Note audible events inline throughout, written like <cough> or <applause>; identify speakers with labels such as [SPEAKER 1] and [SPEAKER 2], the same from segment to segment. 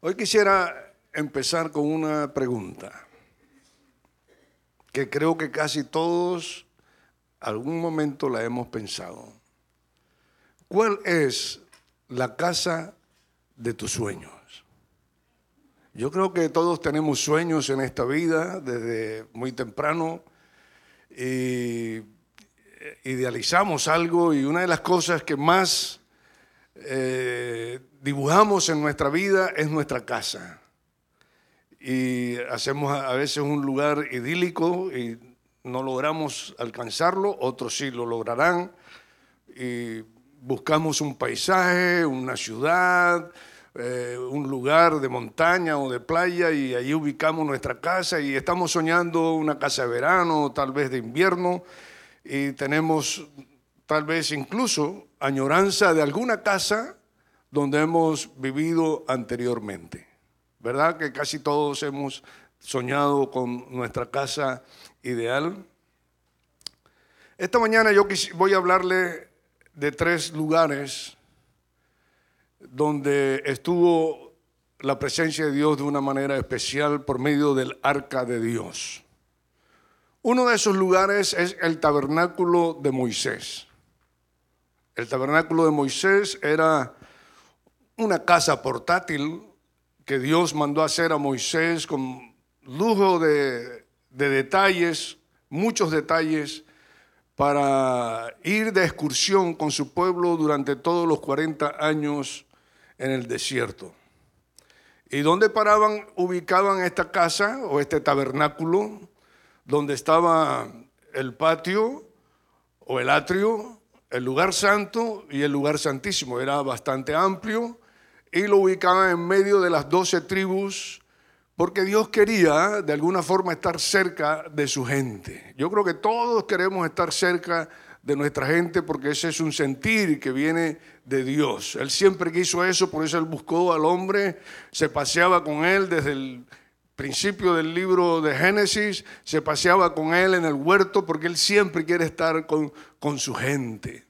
[SPEAKER 1] Hoy quisiera empezar con una pregunta que creo que casi todos algún momento la hemos pensado. ¿Cuál es la casa de tus sueños? Yo creo que todos tenemos sueños en esta vida desde muy temprano y idealizamos algo y una de las cosas que más eh, dibujamos en nuestra vida es nuestra casa. Y hacemos a veces un lugar idílico y no logramos alcanzarlo, otros sí lo lograrán. Y buscamos un paisaje, una ciudad, eh, un lugar de montaña o de playa y allí ubicamos nuestra casa y estamos soñando una casa de verano, tal vez de invierno, y tenemos tal vez incluso añoranza de alguna casa donde hemos vivido anteriormente. ¿Verdad que casi todos hemos soñado con nuestra casa ideal? Esta mañana yo voy a hablarle de tres lugares donde estuvo la presencia de Dios de una manera especial por medio del arca de Dios. Uno de esos lugares es el tabernáculo de Moisés. El tabernáculo de Moisés era una casa portátil que Dios mandó hacer a Moisés con lujo de, detalles, muchos detalles, para ir de excursión con su pueblo durante todos los 40 años en el desierto. ¿Y dónde paraban, ubicaban esta casa o este tabernáculo? Donde estaba el patio o el atrio, el lugar santo y el lugar santísimo. Era bastante amplio y lo ubicaban en medio de las doce tribus porque Dios quería de alguna forma estar cerca de su gente. Yo creo que todos queremos estar cerca de nuestra gente porque ese es un sentir que viene de Dios. Él siempre quiso eso, por eso él buscó al hombre, se paseaba con él desde el principio del libro de Génesis, se paseaba con él en el huerto porque él siempre quiere estar con, con su gente.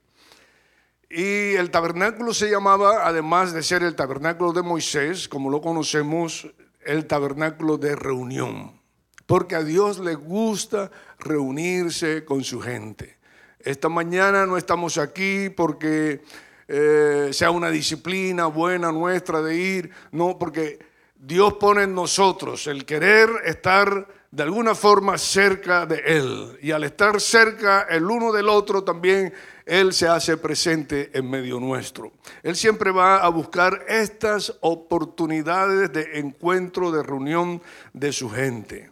[SPEAKER 1] Y el tabernáculo se llamaba, además de ser el tabernáculo de Moisés, como lo conocemos, el tabernáculo de reunión. Porque a Dios le gusta reunirse con su gente. Esta mañana no estamos aquí porque eh, sea una disciplina buena nuestra de ir, no, porque Dios pone en nosotros el querer estar de alguna forma cerca de Él. Y al estar cerca el uno del otro también él se hace presente en medio nuestro. Él siempre va a buscar estas oportunidades de encuentro, de reunión de su gente.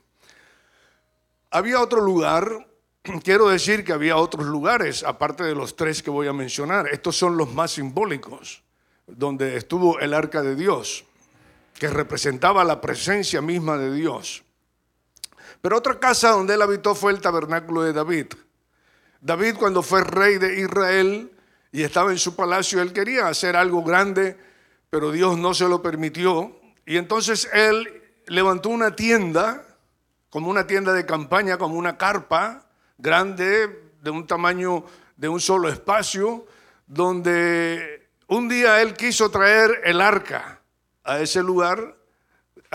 [SPEAKER 1] Había otro lugar, <clears throat> quiero decir que había otros lugares, aparte de los tres que voy a mencionar. Estos son los más simbólicos, donde estuvo el arca de Dios, que representaba la presencia misma de Dios. Pero otra casa donde él habitó fue el tabernáculo de David. David cuando fue rey de Israel y estaba en su palacio, él quería hacer algo grande, pero Dios no se lo permitió. Y entonces él levantó una tienda, como una tienda de campaña, como una carpa grande, de un tamaño de un solo espacio, donde un día él quiso traer el arca a ese lugar,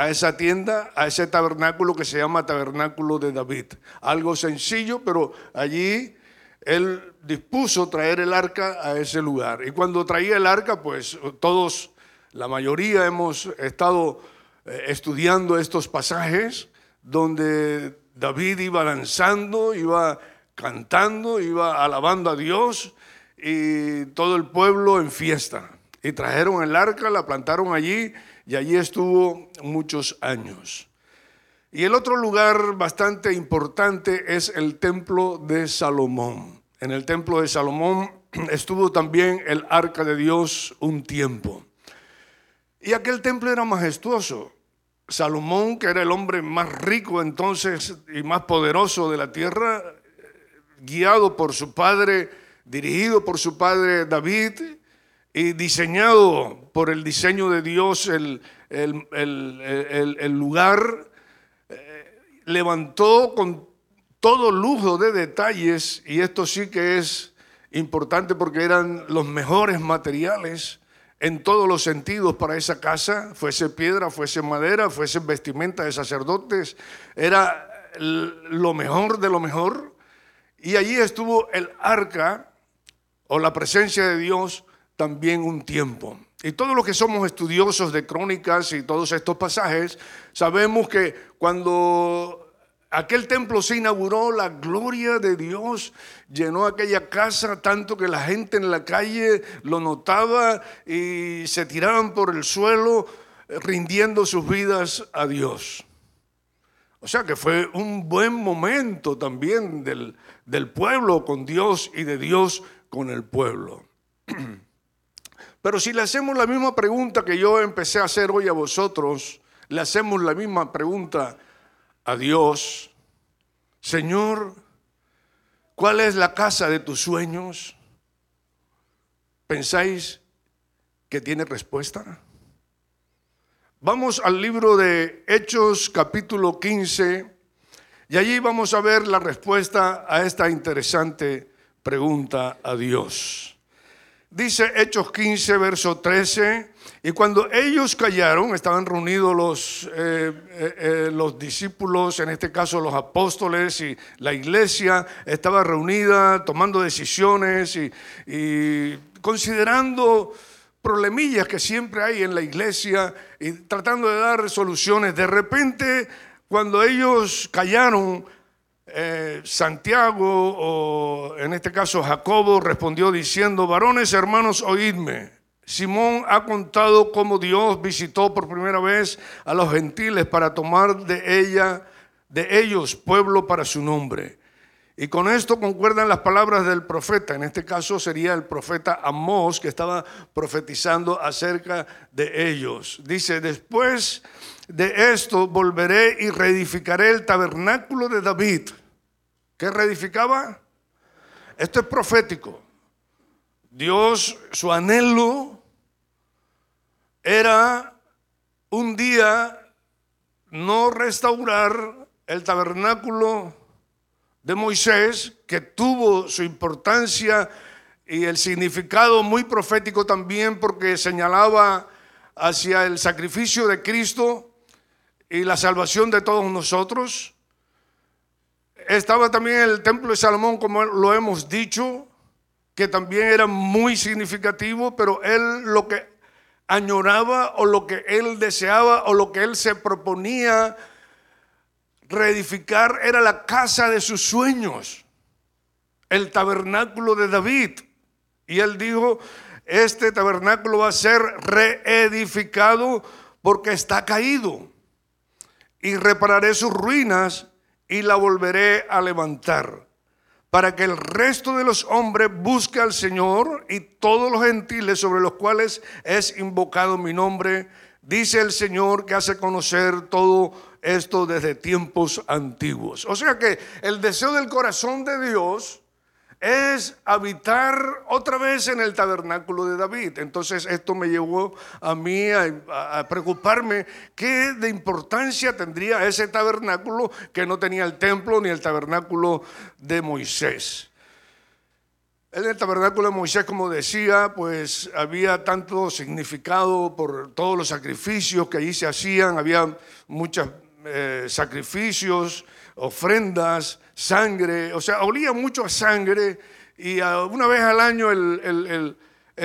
[SPEAKER 1] a esa tienda, a ese tabernáculo que se llama Tabernáculo de David. Algo sencillo, pero allí él dispuso traer el arca a ese lugar. Y cuando traía el arca, pues todos, la mayoría hemos estado eh, estudiando estos pasajes donde David iba lanzando, iba cantando, iba alabando a Dios y todo el pueblo en fiesta. Y trajeron el arca, la plantaron allí y allí estuvo muchos años. Y el otro lugar bastante importante es el templo de Salomón. En el templo de Salomón <clears throat> estuvo también el arca de Dios un tiempo. Y aquel templo era majestuoso. Salomón, que era el hombre más rico entonces y más poderoso de la tierra, guiado por su padre, dirigido por su padre David y diseñado por el diseño de Dios el, el lugar levantó con todo lujo de detalles, y esto sí que es importante porque eran los mejores materiales, en todos los sentidos para esa casa, fuese piedra, fuese madera, fuese vestimenta de sacerdotes, era lo mejor de lo mejor. Y allí estuvo el arca o la presencia de Dios también un tiempo. Y todos los que somos estudiosos de crónicas y todos estos pasajes, sabemos que cuando aquel templo se inauguró, la gloria de Dios llenó aquella casa tanto que la gente en la calle lo notaba y se tiraban por el suelo eh, rindiendo sus vidas a Dios. O sea que fue un buen momento también del, del pueblo con Dios y de Dios con el pueblo. <clears throat> Pero si le hacemos la misma pregunta que yo empecé a hacer hoy a vosotros, le hacemos la misma pregunta a Dios, Señor, ¿cuál es la casa de tus sueños? ¿Pensáis que tiene respuesta? Vamos al libro de Hechos capítulo 15 y allí vamos a ver la respuesta a esta interesante pregunta a Dios. Dice Hechos 15, verso 13, y cuando ellos callaron, estaban reunidos los, eh, eh, eh, los discípulos, en este caso los apóstoles y la iglesia, estaba reunida tomando decisiones y, y considerando problemillas que siempre hay en la iglesia y tratando de dar soluciones. De repente, cuando ellos callaron, eh, Santiago, o en este caso Jacobo, respondió diciendo, varones hermanos, oídme. Simón ha contado cómo Dios visitó por primera vez a los gentiles para tomar de ella, de ellos, pueblo para su nombre. Y con esto concuerdan las palabras del profeta, en este caso sería el profeta Amós que estaba profetizando acerca de ellos. Dice, después de esto volveré y reedificaré el tabernáculo de David ¿Qué reedificaba? Esto es profético. Dios, su anhelo era un día no restaurar el tabernáculo de Moisés, que tuvo su importancia y el significado muy profético también porque señalaba hacia el sacrificio de Cristo y la salvación de todos nosotros. Estaba también el templo de Salomón, como lo hemos dicho, que también era muy significativo, pero él lo que añoraba o lo que él deseaba o lo que él se proponía reedificar era la casa de sus sueños, el tabernáculo de David. Y él dijo, este tabernáculo va a ser reedificado porque está caído y repararé sus ruinas y la volveré a levantar, para que el resto de los hombres busque al Señor y todos los gentiles sobre los cuales es invocado mi nombre, dice el Señor que hace conocer todo esto desde tiempos antiguos. O sea que el deseo del corazón de Dios es habitar otra vez en el tabernáculo de David. Entonces esto me llevó a mí a, preocuparme qué de importancia tendría ese tabernáculo que no tenía el templo ni el tabernáculo de Moisés. En el tabernáculo de Moisés, como decía, pues había tanto significado por todos los sacrificios que allí se hacían, había muchos eh, sacrificios, ofrendas, sangre, o sea, olía mucho a sangre y una vez al año el,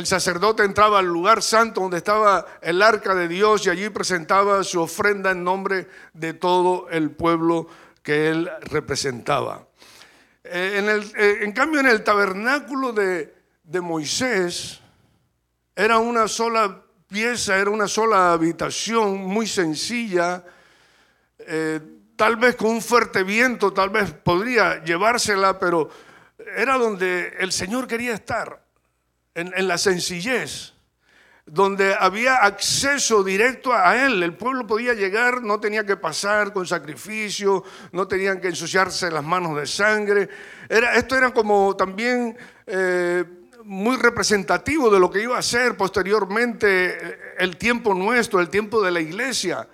[SPEAKER 1] sacerdote entraba al lugar santo donde estaba el arca de Dios y allí presentaba su ofrenda en nombre de todo el pueblo que él representaba. Eh, en, eh, en cambio, en el tabernáculo de, Moisés era una sola pieza, era una sola habitación muy sencilla. Eh, tal vez con un fuerte viento, tal vez podría llevársela, pero era donde el Señor quería estar, en, la sencillez, donde había acceso directo a Él. El pueblo podía llegar, no tenía que pasar con sacrificio, no tenían que ensuciarse las manos de sangre. Era, esto era como también... Eh, muy representativo de lo que iba a ser posteriormente el tiempo nuestro, el tiempo de la iglesia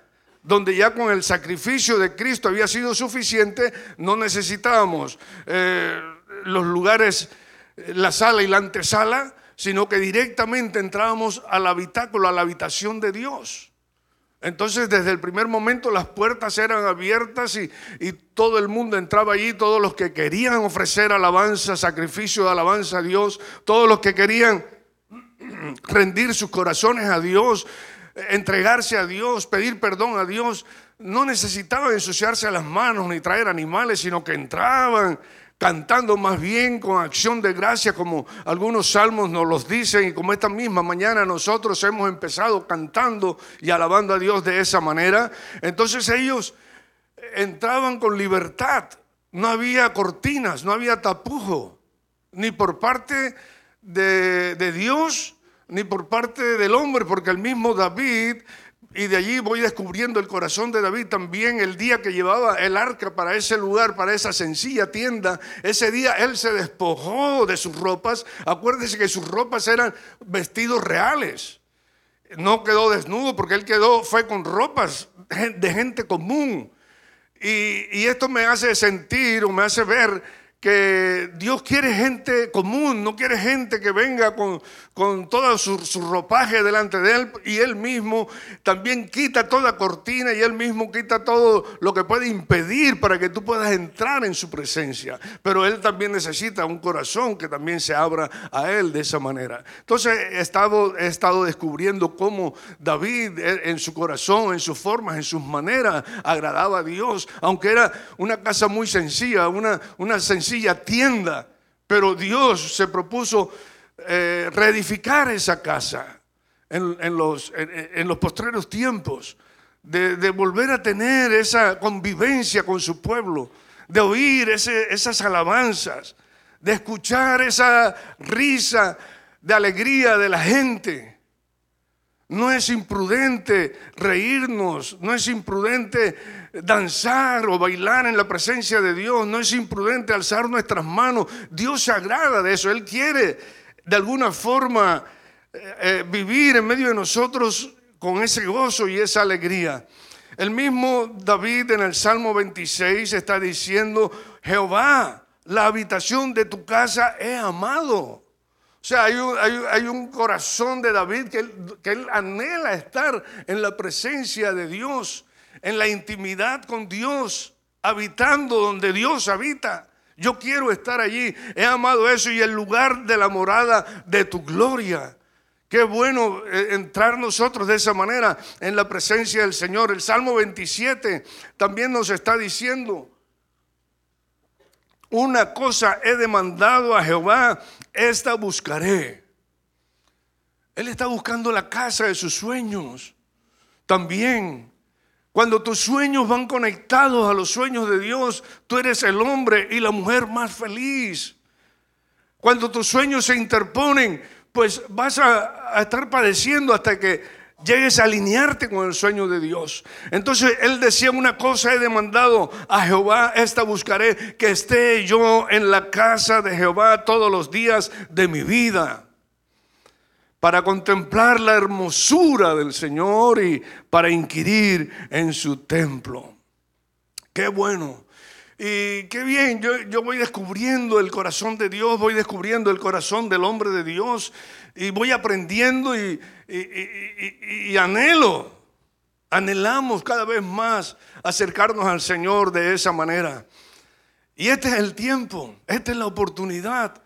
[SPEAKER 1] donde ya con el sacrificio de Cristo había sido suficiente, no necesitábamos eh, los lugares, la sala y la antesala, sino que directamente entrábamos al habitáculo, a la habitación de Dios. Entonces desde el primer momento las puertas eran abiertas y, y, todo el mundo entraba allí, todos los que querían ofrecer alabanza, sacrificio de alabanza a Dios, todos los que querían <clears throat> rendir sus corazones a Dios, entregarse a Dios, pedir perdón a Dios, no necesitaban ensuciarse las manos ni traer animales, sino que entraban cantando más bien con acción de gracia, como algunos salmos nos los dicen, y como esta misma mañana nosotros hemos empezado cantando y alabando a Dios de esa manera. Entonces ellos entraban con libertad, no había cortinas, no había tapujo, ni por parte de, de Dios, ni por parte del hombre, porque el mismo David y de allí voy descubriendo el corazón de David también el día que llevaba el arca para ese lugar, para esa sencilla tienda. Ese día él se despojó de sus ropas. Acuérdese que sus ropas eran vestidos reales. No quedó desnudo porque él quedó, fue con ropas de gente común. Y esto me hace sentir o me hace ver que Dios quiere gente común, no quiere gente que venga con, con todo su, ropaje delante de Él y Él mismo también quita toda cortina y Él mismo quita todo lo que puede impedir para que tú puedas entrar en su presencia. Pero Él también necesita un corazón que también se abra a Él de esa manera. Entonces he estado, he estado descubriendo cómo David en su corazón, en sus formas, en sus maneras, agradaba a Dios, aunque era una casa muy sencilla, una, una sencilla tienda, pero Dios se propuso eh, reedificar esa casa en, los, en, los, postreros tiempos, de, volver a tener esa convivencia con su pueblo, de oír esas alabanzas, de escuchar esa risa de alegría de la gente. No es imprudente reírnos, no es imprudente danzar o bailar en la presencia de Dios, no es imprudente alzar nuestras manos. Dios se agrada de eso, Él quiere de alguna forma eh, eh, vivir en medio de nosotros con ese gozo y esa alegría. El mismo David en el Salmo 26 está diciendo, Jehová, la habitación de tu casa he amado. O sea, hay un, corazón de David que que él anhela estar en la presencia de Dios, en la intimidad con Dios, habitando donde Dios habita. Yo quiero estar allí. He amado eso y el lugar de la morada de tu gloria. Qué bueno eh, entrar nosotros de esa manera en la presencia del Señor. El Salmo 27 también nos está diciendo, una cosa he demandado a Jehová, esta buscaré. Él está buscando la casa de sus sueños. También, cuando tus sueños van conectados a los sueños de Dios, tú eres el hombre y la mujer más feliz. Cuando tus sueños se interponen, pues vas a, estar padeciendo hasta que llegues a alinearte con el sueño de Dios. Entonces él decía una cosa, he demandado a Jehová, esta buscaré, que esté yo en la casa de Jehová todos los días de mi vida, para contemplar la hermosura del Señor y para inquirir en su templo. Qué bueno. Y qué bien, yo, yo voy descubriendo el corazón de Dios, voy descubriendo el corazón del hombre de Dios y voy aprendiendo y, y, anhelo, anhelamos cada vez más acercarnos al Señor de esa manera. Y este es el tiempo, esta es la oportunidad.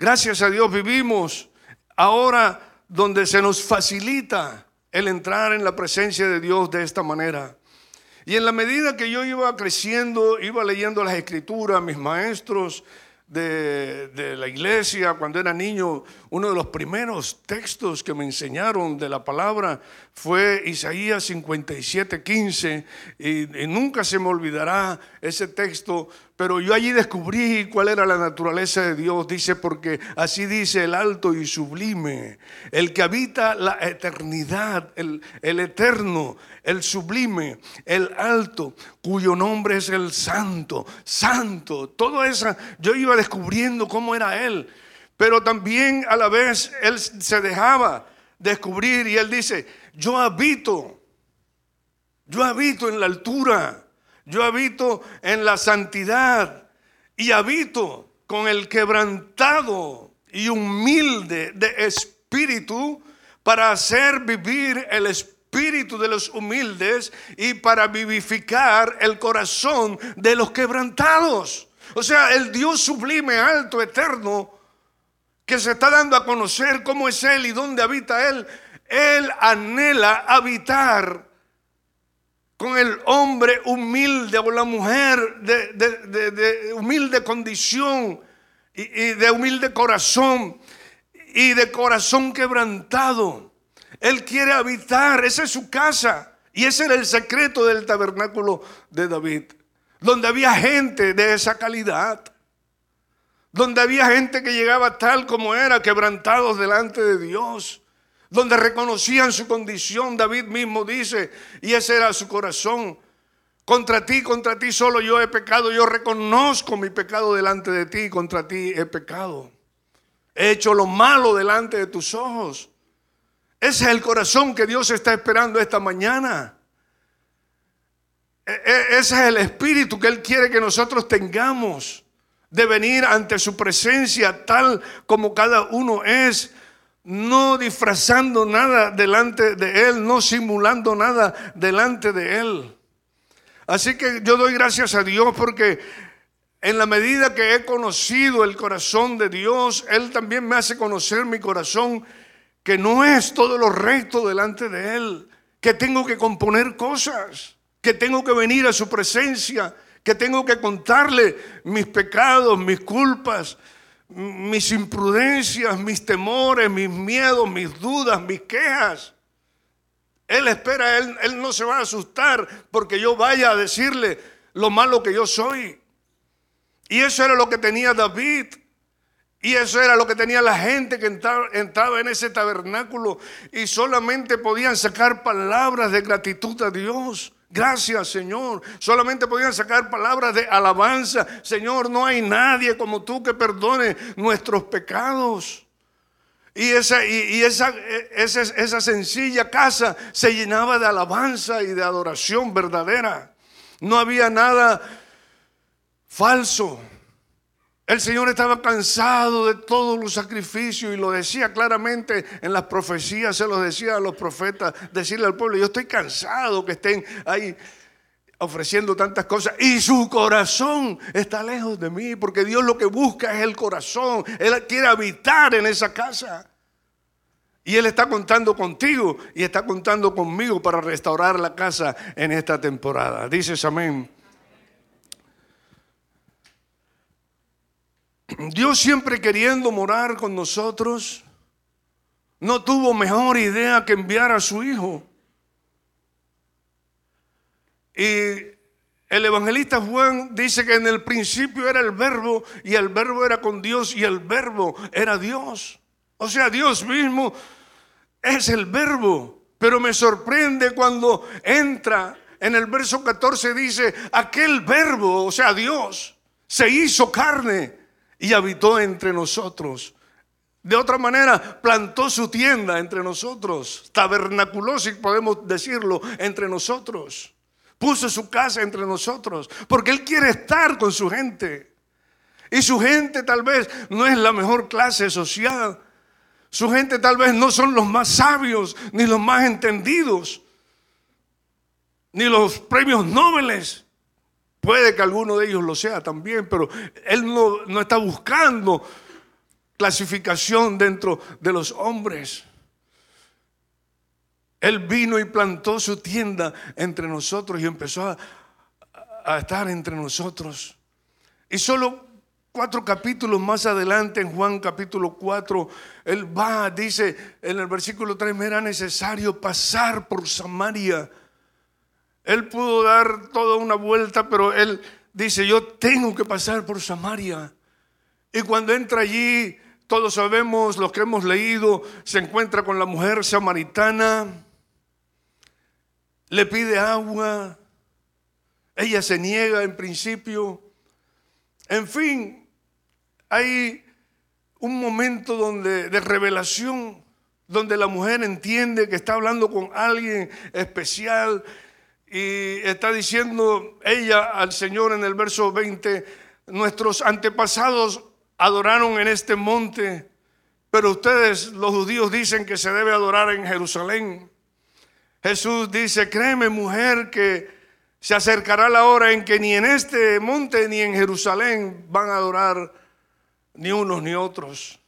[SPEAKER 1] Gracias a Dios vivimos ahora donde se nos facilita el entrar en la presencia de Dios de esta manera. Y en la medida que yo iba creciendo, iba leyendo las escrituras, mis maestros, de, la iglesia, cuando era niño, uno de los primeros textos que me enseñaron de la palabra fue Isaías 57, 15, y, y nunca se me olvidará ese texto, pero yo allí descubrí cuál era la naturaleza de Dios. Dice, porque así dice el alto y sublime, el que habita la eternidad, el, el eterno, el sublime, el alto, cuyo nombre es el santo, santo. Todo eso, yo iba descubriendo cómo era Él, pero también a la vez Él se dejaba descubrir y Él dice, yo habito, yo habito en la altura yo habito en la santidad y habito con el quebrantado y humilde de espíritu para hacer vivir el espíritu de los humildes y para vivificar el corazón de los quebrantados. O sea, el Dios sublime, alto, eterno, que se está dando a conocer cómo es Él y dónde habita Él, Él anhela habitar con el hombre humilde o la mujer de, humilde condición y, y de humilde corazón y de corazón quebrantado. Él quiere habitar, esa es su casa. Y ese era el secreto del tabernáculo de David, donde había gente de esa calidad, donde había gente que llegaba tal como era, quebrantados delante de Dios, donde reconocían su condición. David mismo dice, y ese era su corazón. Contra ti, contra ti solo yo he pecado. Yo reconozco mi pecado delante de ti. Contra ti he pecado. He hecho lo malo delante de tus ojos. Ese es el corazón que Dios está esperando esta mañana. E, e, ese es el espíritu que Él quiere que nosotros tengamos de venir ante su presencia tal como cada uno es, no disfrazando nada delante de Él, no simulando nada delante de Él. Así que yo doy gracias a Dios porque en la medida que he conocido el corazón de Dios, Él también me hace conocer mi corazón, que no es todo lo recto delante de Él, que tengo que componer cosas, que tengo que venir a su presencia, que tengo que contarle mis pecados, mis culpas, mis imprudencias, mis temores, mis miedos, mis dudas, mis quejas. Él espera, él, él no se va a asustar porque yo vaya a decirle lo malo que yo soy. Y eso era lo que tenía David. Y eso era lo que tenía la gente que entraba, en ese tabernáculo y solamente podían sacar palabras de gratitud a Dios. Gracias, Señor. Solamente podían sacar palabras de alabanza. Señor, no hay nadie como tú que perdone nuestros pecados. Y, esa, y, esa, esa, esa sencilla casa se llenaba de alabanza y de adoración verdadera. No había nada falso. El Señor estaba cansado de todos los sacrificios y lo decía claramente en las profecías, se lo decía a los profetas, decirle al pueblo, yo estoy cansado que estén ahí ofreciendo tantas cosas y su corazón está lejos de mí, porque Dios lo que busca es el corazón, Él quiere habitar en esa casa. Y Él está contando contigo y está contando conmigo para restaurar la casa en esta temporada. Dices amén. <clears throat> Dios siempre queriendo morar con nosotros, no tuvo mejor idea que enviar a su Hijo. Y el evangelista Juan dice que en el principio era el verbo y el verbo era con Dios y el verbo era Dios. O sea, Dios mismo es el verbo. Pero me sorprende cuando entra en el verso 14 dice, aquel verbo, o sea, Dios, se hizo carne y habitó entre nosotros. De otra manera, plantó su tienda entre nosotros, tabernaculó, si podemos decirlo, entre nosotros. Puso su casa entre nosotros, porque Él quiere estar con su gente. Y su gente tal vez no es la mejor clase social. Su gente tal vez no son los más sabios, ni los más entendidos, ni los premios nobles. Puede que alguno de ellos lo sea también, pero él no, está buscando clasificación dentro de los hombres. Él vino y plantó su tienda entre nosotros y empezó a, a, estar entre nosotros. Y solo cuatro capítulos más adelante, en Juan capítulo 4, él va, dice en el versículo 3, me era necesario pasar por Samaria él pudo dar toda una vuelta, pero él dice, yo tengo que pasar por Samaria. Y cuando entra allí, todos sabemos, lo que hemos leído, se encuentra con la mujer samaritana, le pide agua, ella se niega en principio. En fin, hay un momento donde, de revelación, donde la mujer entiende que está hablando con alguien especial y está diciendo ella al Señor en el verso 20, nuestros antepasados adoraron en este monte, pero ustedes, los judíos, dicen que se debe adorar en Jerusalén. Jesús dice, créeme mujer, que se acercará la hora en que ni en este monte ni en Jerusalén van a adorar ni unos ni otros.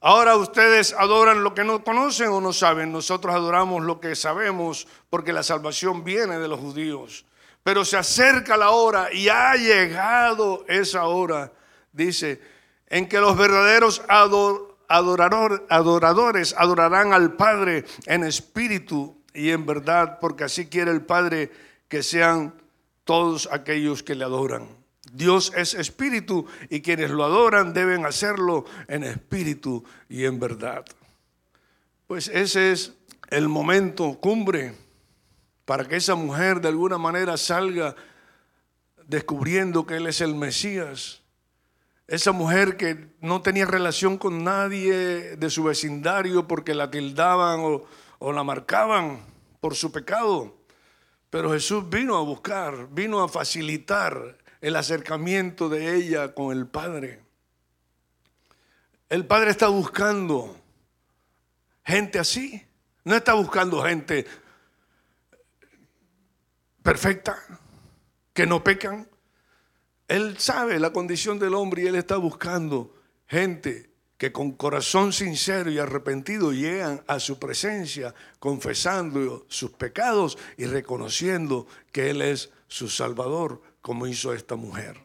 [SPEAKER 1] Ahora ustedes adoran lo que no conocen o no saben. Nosotros adoramos lo que sabemos porque la salvación viene de los judíos. Pero se acerca la hora y ha llegado esa hora, dice, en que los verdaderos adoradores adorarán al Padre en espíritu y en verdad, porque así quiere el Padre que sean todos aquellos que le adoran. Dios es espíritu y quienes lo adoran deben hacerlo en espíritu y en verdad. Pues ese es el momento cumbre para que esa mujer de alguna manera salga descubriendo que Él es el Mesías. Esa mujer que no tenía relación con nadie de su vecindario porque la tildaban o, la marcaban por su pecado. Pero Jesús vino a buscar, vino a facilitar el acercamiento de ella con el Padre. El Padre está buscando gente así. No está buscando gente perfecta, que no pecan. Él sabe la condición del hombre y él está buscando gente que con corazón sincero y arrepentido llegan a su presencia confesando sus pecados y reconociendo que Él es su Salvador como hizo esta mujer.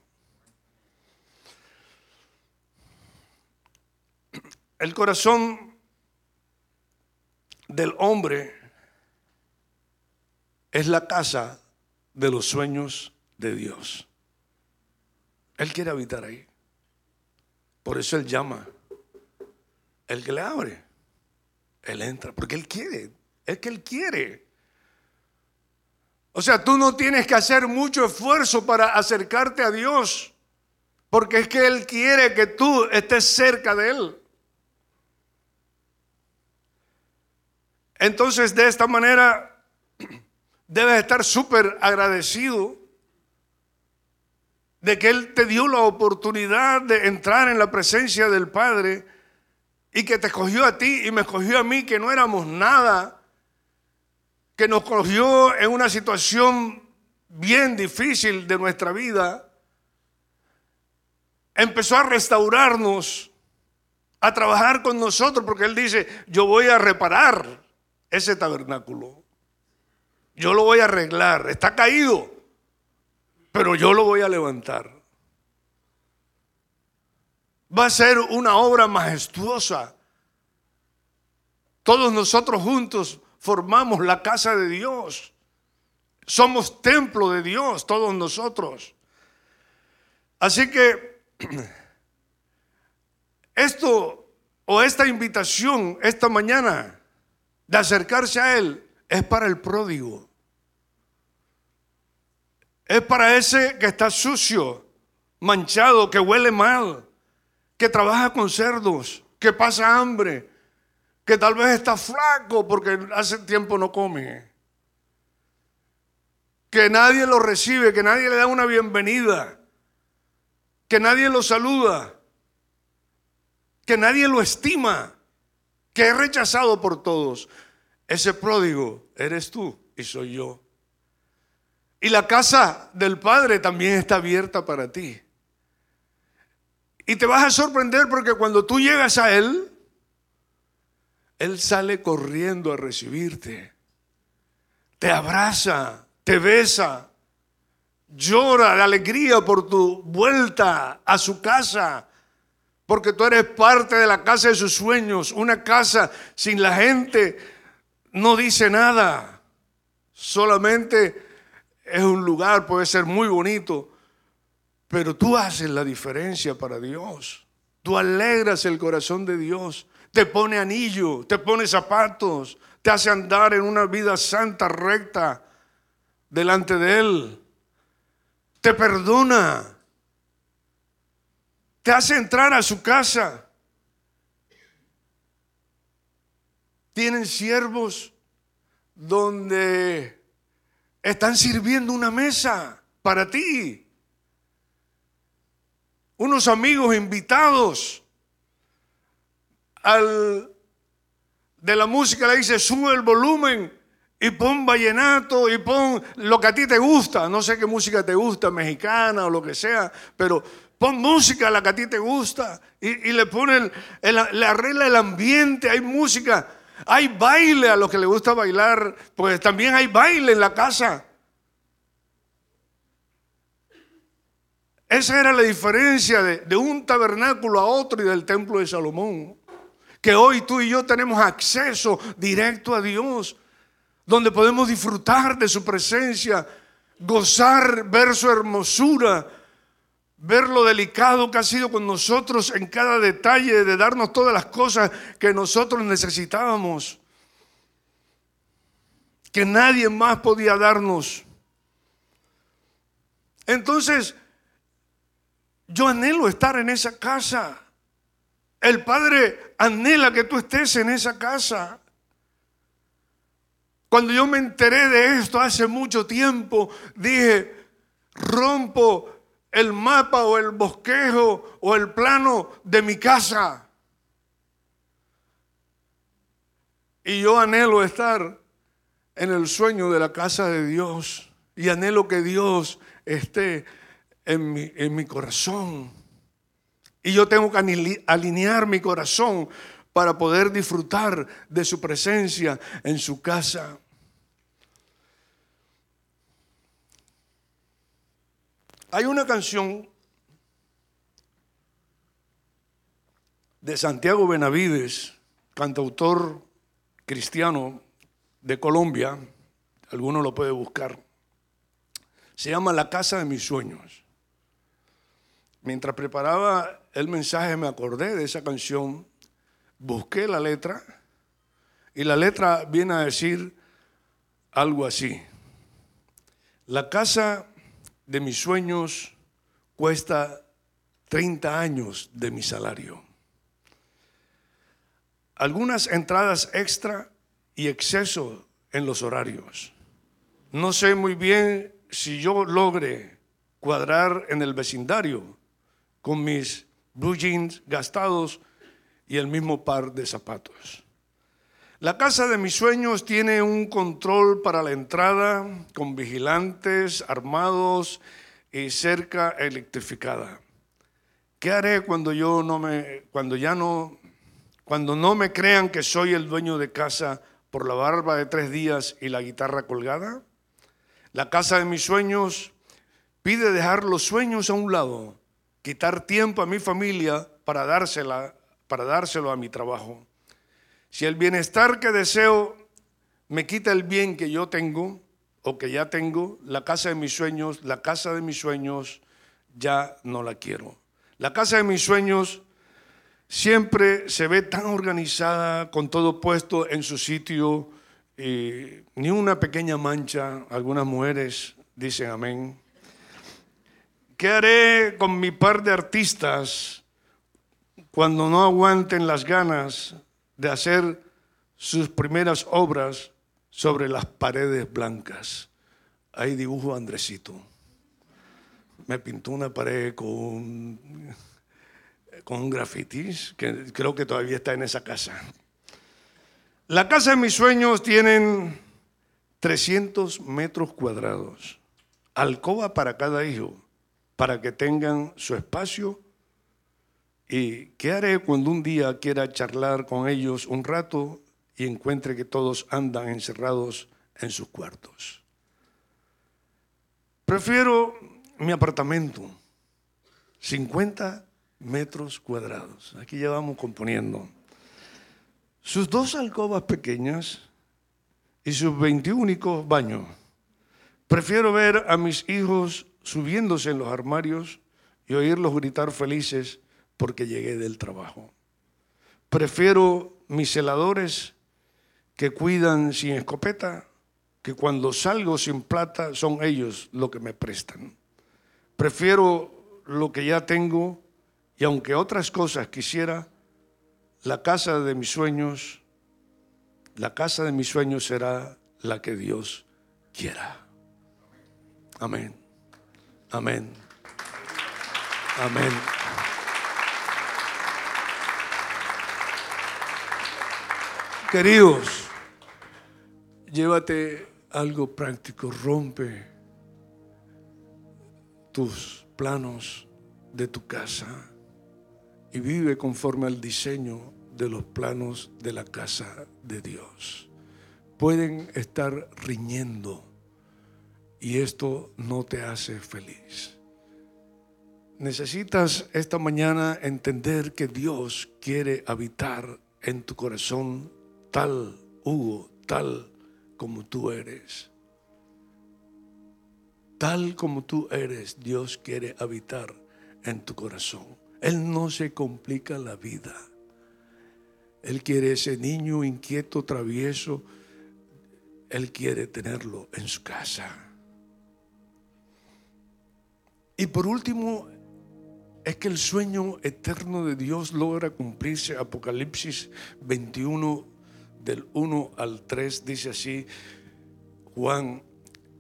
[SPEAKER 1] El corazón del hombre es la casa de los sueños de Dios. Él quiere habitar ahí. Por eso Él llama. El que le abre, Él entra. Porque Él quiere. Es que Él quiere. O sea, tú no tienes que hacer mucho esfuerzo para acercarte a Dios, porque es que Él quiere que tú estés cerca de Él. Entonces, de esta manera, <clears throat> debes estar súper agradecido de que Él te dio la oportunidad de entrar en la presencia del Padre y que te escogió a ti y me escogió a mí, que no éramos nada que nos cogió en una situación bien difícil de nuestra vida, empezó a restaurarnos, a trabajar con nosotros, porque Él dice, yo voy a reparar ese tabernáculo, yo lo voy a arreglar, está caído, pero yo lo voy a levantar. Va a ser una obra majestuosa. Todos nosotros juntos formamos la casa de Dios. Somos templo de Dios, todos nosotros. Así que <clears throat> esto o esta invitación esta mañana de acercarse a Él es para el pródigo. Es para ese que está sucio, manchado, que huele mal, que trabaja con cerdos, que pasa hambre, que tal vez está flaco porque hace tiempo no come, que nadie lo recibe, que nadie le da una bienvenida, que nadie lo saluda, que nadie lo estima, que es rechazado por todos. Ese pródigo eres tú y soy yo. Y la casa del Padre también está abierta para ti. Y te vas a sorprender porque cuando tú llegas a Él, él sale corriendo a recibirte. Te abraza, te besa, llora de alegría por tu vuelta a su casa, porque tú eres parte de la casa de sus sueños, una casa sin la gente, no dice nada, solamente es un lugar, puede ser muy bonito, pero tú haces la diferencia para Dios, tú alegras el corazón de Dios te pone anillo, te pone zapatos, te hace andar en una vida santa, recta, delante de Él. Te perdona. Te hace entrar a su casa. Tienen siervos donde están sirviendo una mesa para ti. Unos amigos invitados al de la música le dice, sube el volumen y pon vallenato y pon lo que a ti te gusta. No sé qué música te gusta, mexicana o lo que sea, pero pon música la que a ti te gusta y, le pone, le arregla el ambiente, hay música, hay baile a los que le gusta bailar, pues también hay baile en la casa. Esa era la diferencia de, de un tabernáculo a otro y del templo de Salomón que hoy tú y yo tenemos acceso directo a Dios, donde podemos disfrutar de su presencia, gozar, ver su hermosura, ver lo delicado que ha sido con nosotros en cada detalle, de darnos todas las cosas que nosotros necesitábamos, que nadie más podía darnos. Entonces, yo anhelo estar en esa casa. El Padre anhela que tú estés en esa casa. Cuando yo me enteré de esto hace mucho tiempo, dije, rompo el mapa o el bosquejo o el plano de mi casa. Y yo anhelo estar en el sueño de la casa de Dios. Y anhelo que Dios esté en mi, en mi corazón. Y yo tengo que alinear mi corazón para poder disfrutar de su presencia en su casa. Hay una canción de Santiago Benavides, cantautor cristiano de Colombia, alguno lo puede buscar, se llama La casa de mis sueños. Mientras preparaba el mensaje me acordé de esa canción, busqué la letra y la letra viene a decir algo así. La casa de mis sueños cuesta 30 años de mi salario. Algunas entradas extra y exceso en los horarios. No sé muy bien si yo logre cuadrar en el vecindario con mis blue jeans gastados y el mismo par de zapatos. La casa de mis sueños tiene un control para la entrada con vigilantes armados y cerca electrificada. ¿Qué haré cuando yo no me cuando ya no cuando no me crean que soy el dueño de casa por la barba de tres días y la guitarra colgada? La casa de mis sueños pide dejar los sueños a un lado quitar tiempo a mi familia para, dársela, para dárselo a mi trabajo. Si el bienestar que deseo me quita el bien que yo tengo o que ya tengo, la casa de mis sueños, la casa de mis sueños, ya no la quiero. La casa de mis sueños siempre se ve tan organizada, con todo puesto en su sitio, ni una pequeña mancha. Algunas mujeres dicen amén. ¿Qué haré con mi par de artistas cuando no aguanten las ganas de hacer sus primeras obras sobre las paredes blancas? Ahí dibujo Andresito. Me pintó una pared con, con un grafitis que creo que todavía está en esa casa. La casa de mis sueños tienen 300 metros cuadrados, alcoba para cada hijo, para que tengan su espacio. ¿Y qué haré cuando un día quiera charlar con ellos un rato y encuentre que todos andan encerrados en sus cuartos? Prefiero mi apartamento, 50 metros cuadrados. Aquí ya vamos componiendo. Sus dos alcobas pequeñas y sus 21 baños. Prefiero ver a mis hijos subiéndose en los armarios y oírlos gritar felices porque llegué del trabajo. Prefiero mis celadores que cuidan sin escopeta, que cuando salgo sin plata son ellos los que me prestan. Prefiero lo que ya tengo y aunque otras cosas quisiera, la casa de mis sueños, la casa de mis sueños será la que Dios quiera. Amén. Amén. Amén. Queridos, llévate algo práctico, rompe tus planos de tu casa y vive conforme al diseño de los planos de la casa de Dios. Pueden estar riñendo y esto no te hace feliz. Necesitas esta mañana entender que Dios quiere habitar en tu corazón tal, Hugo, tal como tú eres. Tal como tú eres, Dios quiere habitar en tu corazón. Él no se complica la vida. Él quiere ese niño inquieto, travieso. Él quiere tenerlo en su casa. Y por último, es que el sueño eterno de Dios logra cumplirse. Apocalipsis 21, del 1 al 3, dice así, Juan,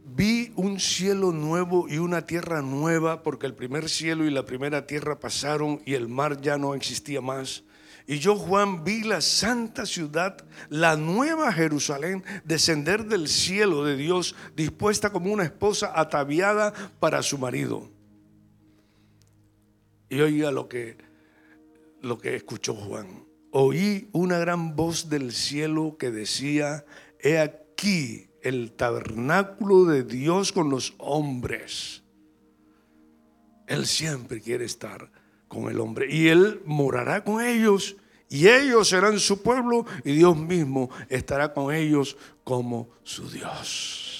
[SPEAKER 1] vi un cielo nuevo y una tierra nueva, porque el primer cielo y la primera tierra pasaron y el mar ya no existía más. Y yo, Juan, vi la santa ciudad, la nueva Jerusalén, descender del cielo de Dios, dispuesta como una esposa ataviada para su marido. Y oiga lo que, lo que escuchó Juan. Oí una gran voz del cielo que decía, he aquí el tabernáculo de Dios con los hombres. Él siempre quiere estar con el hombre y Él morará con ellos y ellos serán su pueblo y Dios mismo estará con ellos como su Dios.